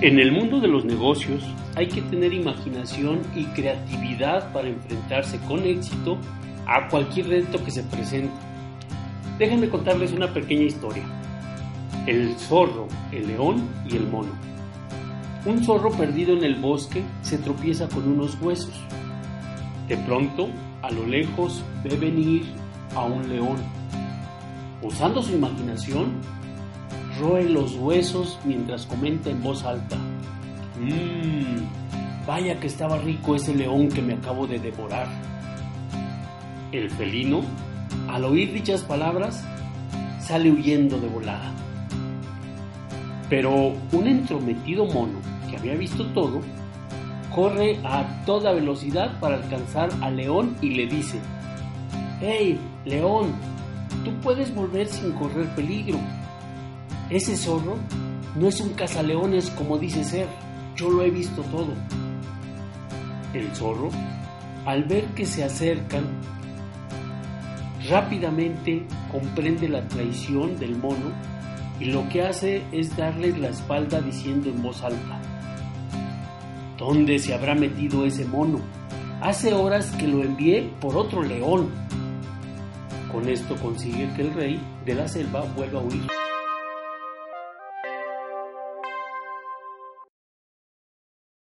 En el mundo de los negocios hay que tener imaginación y creatividad para enfrentarse con éxito a cualquier reto que se presente. Déjenme contarles una pequeña historia. El zorro, el león y el mono. Un zorro perdido en el bosque se tropieza con unos huesos. De pronto, a lo lejos ve venir a un león. Usando su imaginación, roe los huesos mientras comenta en voz alta. Mmm, vaya que estaba rico ese león que me acabo de devorar. El felino, al oír dichas palabras, sale huyendo de volada. Pero un entrometido mono que había visto todo, corre a toda velocidad para alcanzar al león y le dice, ¡Hey, león! Tú puedes volver sin correr peligro. Ese zorro no es un cazaleones como dice ser, yo lo he visto todo. El zorro, al ver que se acercan, rápidamente comprende la traición del mono y lo que hace es darle la espalda diciendo en voz alta, ¿dónde se habrá metido ese mono? Hace horas que lo envié por otro león. Con esto consigue que el rey de la selva vuelva a huir.